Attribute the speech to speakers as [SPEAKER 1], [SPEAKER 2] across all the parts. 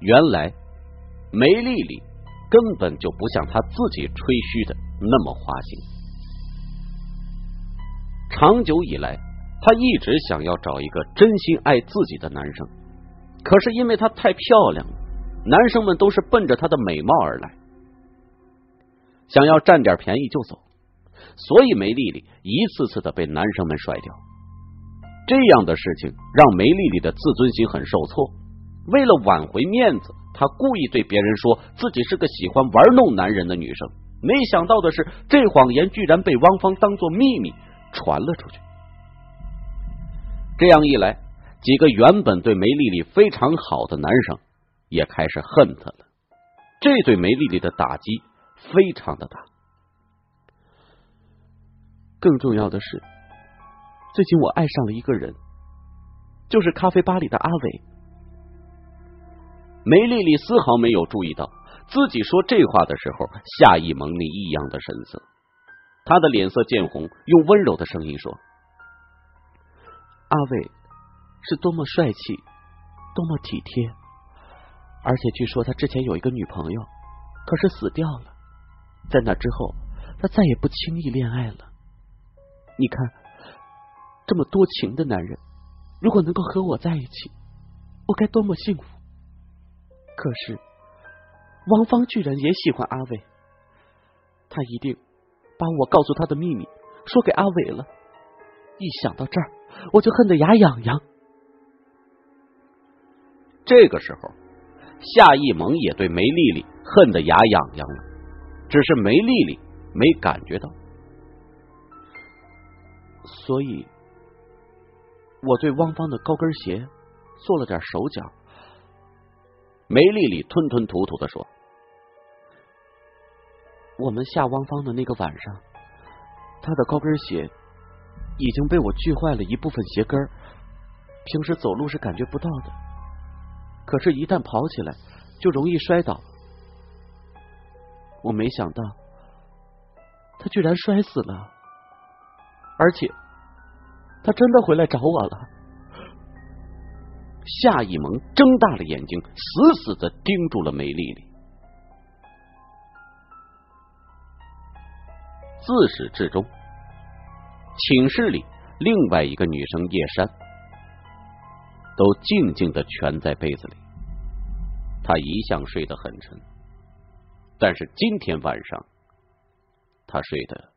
[SPEAKER 1] 原来梅丽丽根本就不像她自己吹嘘的那么花心。长久以来，她一直想要找一个真心爱自己的男生，可是因为她太漂亮了，男生们都是奔着她的美貌而来，想要占点便宜就走，所以梅丽丽一次次的被男生们甩掉。这样的事情让梅丽丽的自尊心很受挫。为了挽回面子，她故意对别人说自己是个喜欢玩弄男人的女生。没想到的是，这谎言居然被汪芳当做秘密传了出去。这样一来，几个原本对梅丽丽非常好的男生也开始恨她了。这对梅丽丽的打击非常的大。
[SPEAKER 2] 更重要的是。最近我爱上了一个人，就是咖啡吧里的阿伟。
[SPEAKER 1] 梅丽丽丝毫没有注意到自己说这话的时候，夏意蒙那异样的神色。她的脸色渐红，用温柔的声音说：“
[SPEAKER 2] 阿伟是多么帅气，多么体贴，而且据说他之前有一个女朋友，可是死掉了。在那之后，他再也不轻易恋爱了。你看。”这么多情的男人，如果能够和我在一起，我该多么幸福！可是汪芳居然也喜欢阿伟，他一定把我告诉他的秘密说给阿伟了。一想到这儿，我就恨得牙痒痒。
[SPEAKER 1] 这个时候，夏一萌也对梅丽丽恨得牙痒痒了，只是梅丽丽没感觉到，
[SPEAKER 2] 所以。我对汪芳的高跟鞋做了点手脚。
[SPEAKER 1] 梅丽丽吞吞吐吐的说：“
[SPEAKER 2] 我们下汪芳的那个晚上，她的高跟鞋已经被我锯坏了一部分鞋跟平时走路是感觉不到的，可是，一旦跑起来就容易摔倒。我没想到，她居然摔死了，而且。”他真的回来找我了。
[SPEAKER 1] 夏一萌睁大了眼睛，死死的盯住了梅丽丽。自始至终，寝室里另外一个女生叶珊都静静的蜷在被子里。她一向睡得很沉，但是今天晚上，她睡得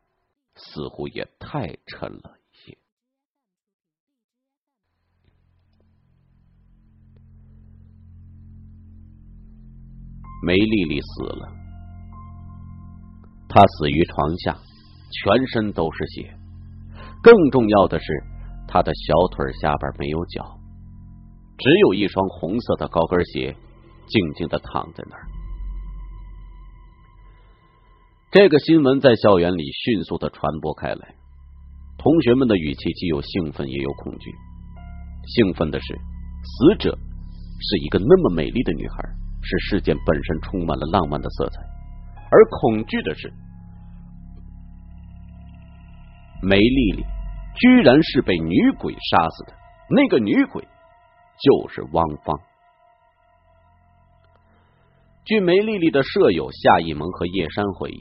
[SPEAKER 1] 似乎也太沉了。梅丽丽死了，她死于床下，全身都是血。更重要的是，她的小腿下边没有脚，只有一双红色的高跟鞋，静静的躺在那儿。这个新闻在校园里迅速的传播开来，同学们的语气既有兴奋，也有恐惧。兴奋的是，死者是一个那么美丽的女孩。使事件本身充满了浪漫的色彩，而恐惧的是，梅丽丽居然是被女鬼杀死的。那个女鬼就是汪芳。据梅丽丽的舍友夏一萌和叶山回忆，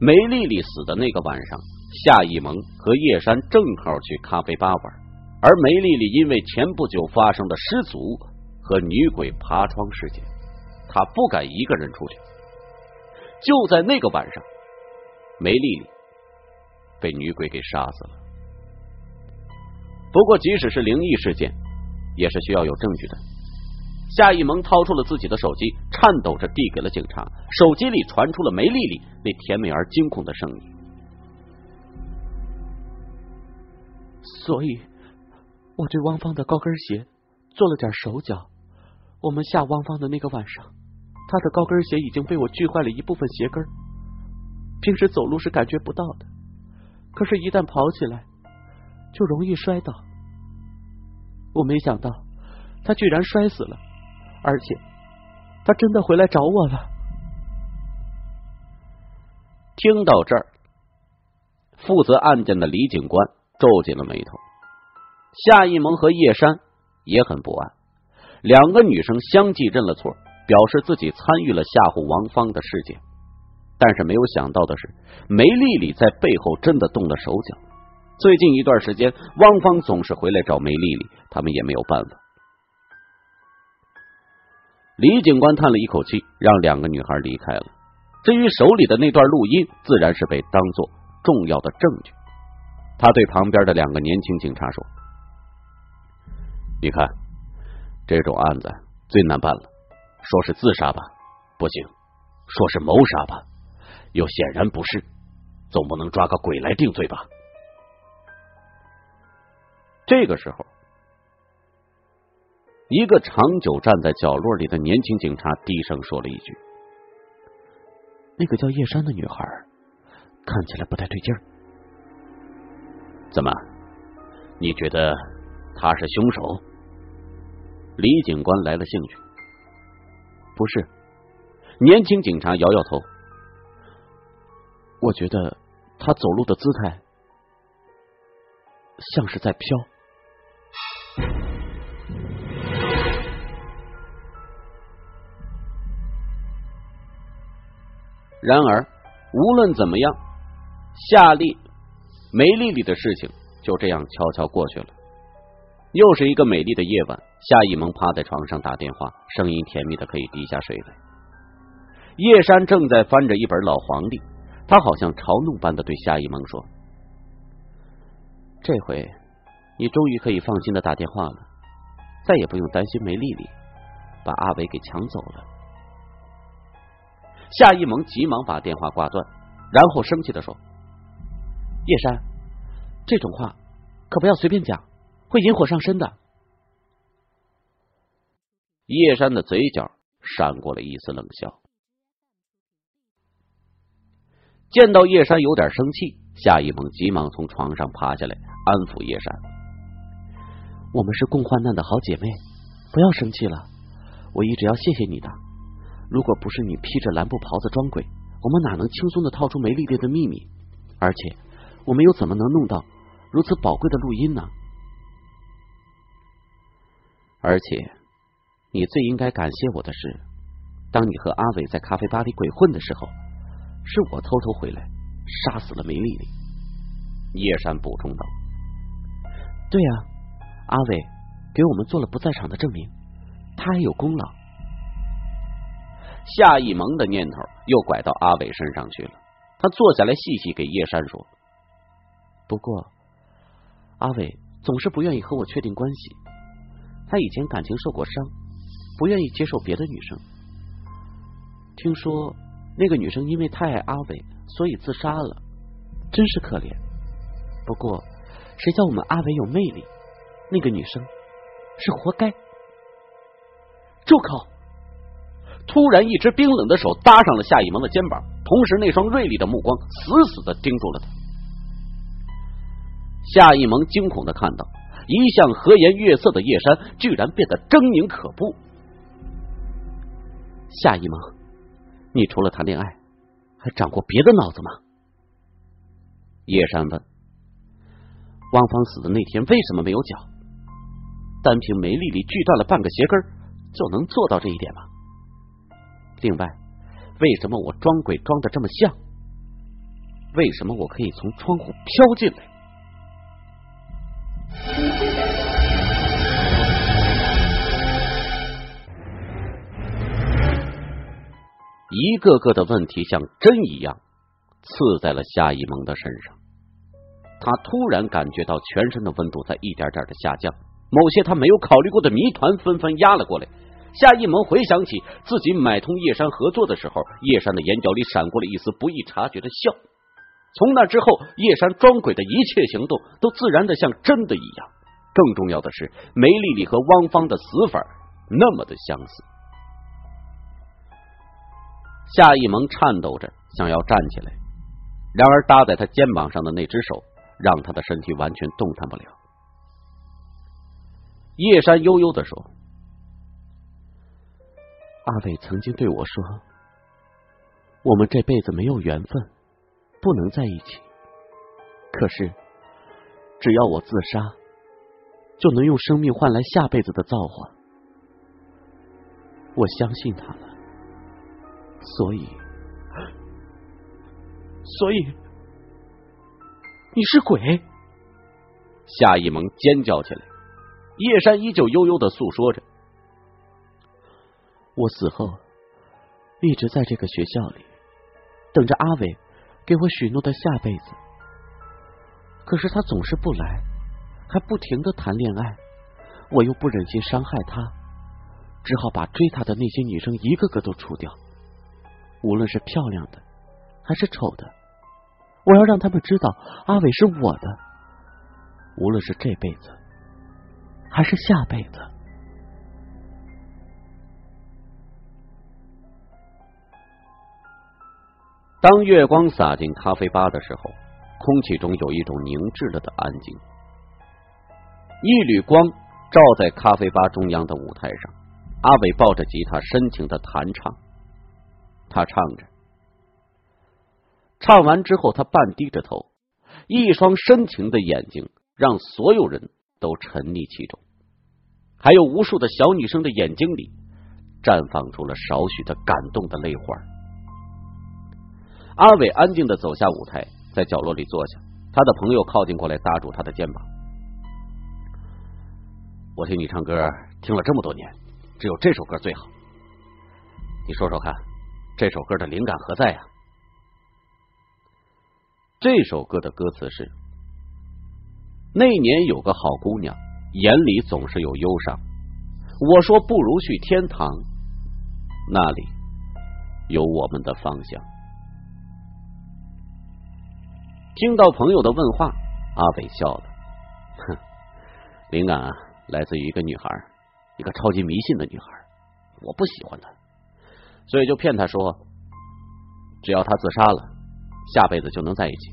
[SPEAKER 1] 梅丽丽死的那个晚上，夏一萌和叶山正好去咖啡吧玩，而梅丽丽因为前不久发生的失足和女鬼爬窗事件。他不敢一个人出去。就在那个晚上，梅丽丽被女鬼给杀死了。不过，即使是灵异事件，也是需要有证据的。夏一萌掏出了自己的手机，颤抖着递给了警察。手机里传出了梅丽丽那甜美而惊恐的声音。
[SPEAKER 2] 所以，我对汪芳的高跟鞋做了点手脚。我们下汪芳的那个晚上。他的高跟鞋已经被我锯坏了一部分鞋跟平时走路是感觉不到的，可是，一旦跑起来就容易摔倒。我没想到他居然摔死了，而且他真的回来找我了。
[SPEAKER 1] 听到这儿，负责案件的李警官皱紧了眉头。夏一萌和叶山也很不安。两个女生相继认了错，表示自己参与了吓唬王芳的事件。但是没有想到的是，梅丽丽在背后真的动了手脚。最近一段时间，汪芳总是回来找梅丽丽，他们也没有办法。李警官叹了一口气，让两个女孩离开了。至于手里的那段录音，自然是被当做重要的证据。他对旁边的两个年轻警察说：“你看，这种案子最难办了。说是自杀吧，不行；说是谋杀吧，又显然不是。总不能抓个鬼来定罪吧？”这个时候，一个长久站在角落里的年轻警察低声说了一句：“
[SPEAKER 2] 那个叫叶山的女孩，看起来不太对劲儿。”
[SPEAKER 1] 怎么？你觉得他是凶手？李警官来了兴趣。
[SPEAKER 2] 不是，年轻警察摇摇头。我觉得他走路的姿态像是在飘。
[SPEAKER 1] 然而，无论怎么样，夏丽。梅丽丽的事情就这样悄悄过去了。又是一个美丽的夜晚，夏一萌趴在床上打电话，声音甜蜜的可以滴下水来。叶山正在翻着一本老黄历，他好像嘲弄般的对夏一萌说：“
[SPEAKER 2] 这回你终于可以放心的打电话了，再也不用担心梅丽丽把阿伟给抢走了。”
[SPEAKER 1] 夏一萌急忙把电话挂断，然后生气的说。
[SPEAKER 2] 叶山，这种话可不要随便讲，会引火上身的。
[SPEAKER 1] 叶山的嘴角闪过了一丝冷笑。见到叶山有点生气，夏一萌急忙从床上爬下来，安抚叶山：“
[SPEAKER 2] 我们是共患难的好姐妹，不要生气了。我一直要谢谢你的。如果不是你披着蓝布袍子装鬼，我们哪能轻松的套出梅丽丽的秘密？而且……”我们又怎么能弄到如此宝贵的录音呢？
[SPEAKER 1] 而且，你最应该感谢我的是，当你和阿伟在咖啡吧里鬼混的时候，是我偷偷回来杀死了梅丽丽。叶山补充道：“
[SPEAKER 2] 对呀，阿伟给我们做了不在场的证明，他还有功劳。”
[SPEAKER 1] 夏一萌的念头又拐到阿伟身上去了，他坐下来细细给叶山说。
[SPEAKER 2] 不过，阿伟总是不愿意和我确定关系。他以前感情受过伤，不愿意接受别的女生。听说那个女生因为太爱阿伟，所以自杀了，真是可怜。不过，谁叫我们阿伟有魅力？那个女生是活该。
[SPEAKER 1] 住口！突然，一只冰冷的手搭上了夏一萌的肩膀，同时那双锐利的目光死死的盯住了他。夏一萌惊恐的看到，一向和颜悦色的叶山居然变得狰狞可怖。
[SPEAKER 2] 夏一萌，你除了谈恋爱，还长过别的脑子吗？
[SPEAKER 1] 叶山问。
[SPEAKER 2] 汪芳死的那天为什么没有脚？单凭梅丽丽锯断了半个鞋跟，就能做到这一点吗？另外，为什么我装鬼装的这么像？为什么我可以从窗户飘进来？
[SPEAKER 1] 一个个的问题像针一样刺在了夏一萌的身上，他突然感觉到全身的温度在一点点的下降，某些他没有考虑过的谜团纷纷压了过来。夏一萌回想起自己买通叶山合作的时候，叶山的眼角里闪过了一丝不易察觉的笑。从那之后，叶山装鬼的一切行动都自然的像真的一样。更重要的是，梅丽丽和汪芳的死法那么的相似。夏一萌颤抖着想要站起来，然而搭在他肩膀上的那只手让他的身体完全动弹不了。叶山悠悠的说：“
[SPEAKER 2] 阿伟曾经对我说，我们这辈子没有缘分，不能在一起。可是，只要我自杀。”就能用生命换来下辈子的造化。我相信他了，所以，所以你是鬼？
[SPEAKER 1] 夏一萌尖叫起来。叶山依旧悠悠的诉说着：“
[SPEAKER 2] 我死后一直在这个学校里，等着阿伟给我许诺的下辈子。可是他总是不来，还不停的谈恋爱，我又不忍心伤害他。”只好把追他的那些女生一个个都除掉，无论是漂亮的还是丑的，我要让他们知道阿伟是我的，无论是这辈子还是下辈子。
[SPEAKER 1] 当月光洒进咖啡吧的时候，空气中有一种凝滞了的安静，一缕光照在咖啡吧中央的舞台上。阿伟抱着吉他，深情的弹唱。他唱着，唱完之后，他半低着头，一双深情的眼睛让所有人都沉溺其中。还有无数的小女生的眼睛里绽放出了少许的感动的泪花。阿伟安静的走下舞台，在角落里坐下。他的朋友靠近过来，搭住他的肩膀：“我听你唱歌，听了这么多年。”只有这首歌最好，你说说看，这首歌的灵感何在呀？这首歌的歌词是：那年有个好姑娘，眼里总是有忧伤。我说不如去天堂，那里有我们的方向。听到朋友的问话，阿伟笑了，哼，灵感啊，来自于一个女孩。一个超级迷信的女孩，我不喜欢她，所以就骗他说，只要他自杀了，下辈子就能在一起。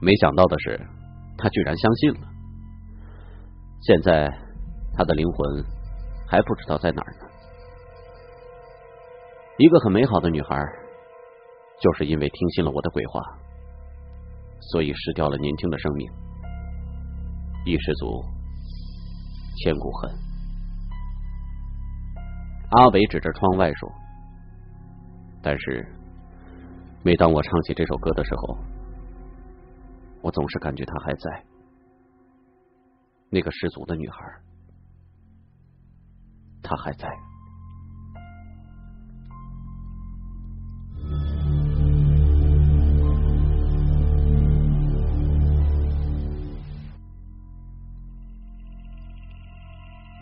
[SPEAKER 1] 没想到的是，他居然相信了。现在，他的灵魂还不知道在哪儿呢。一个很美好的女孩，就是因为听信了我的鬼话，所以失掉了年轻的生命。一失足。千古恨。阿伟指着窗外说：“但是，每当我唱起这首歌的时候，我总是感觉她还在。那个失足的女孩，她还在。”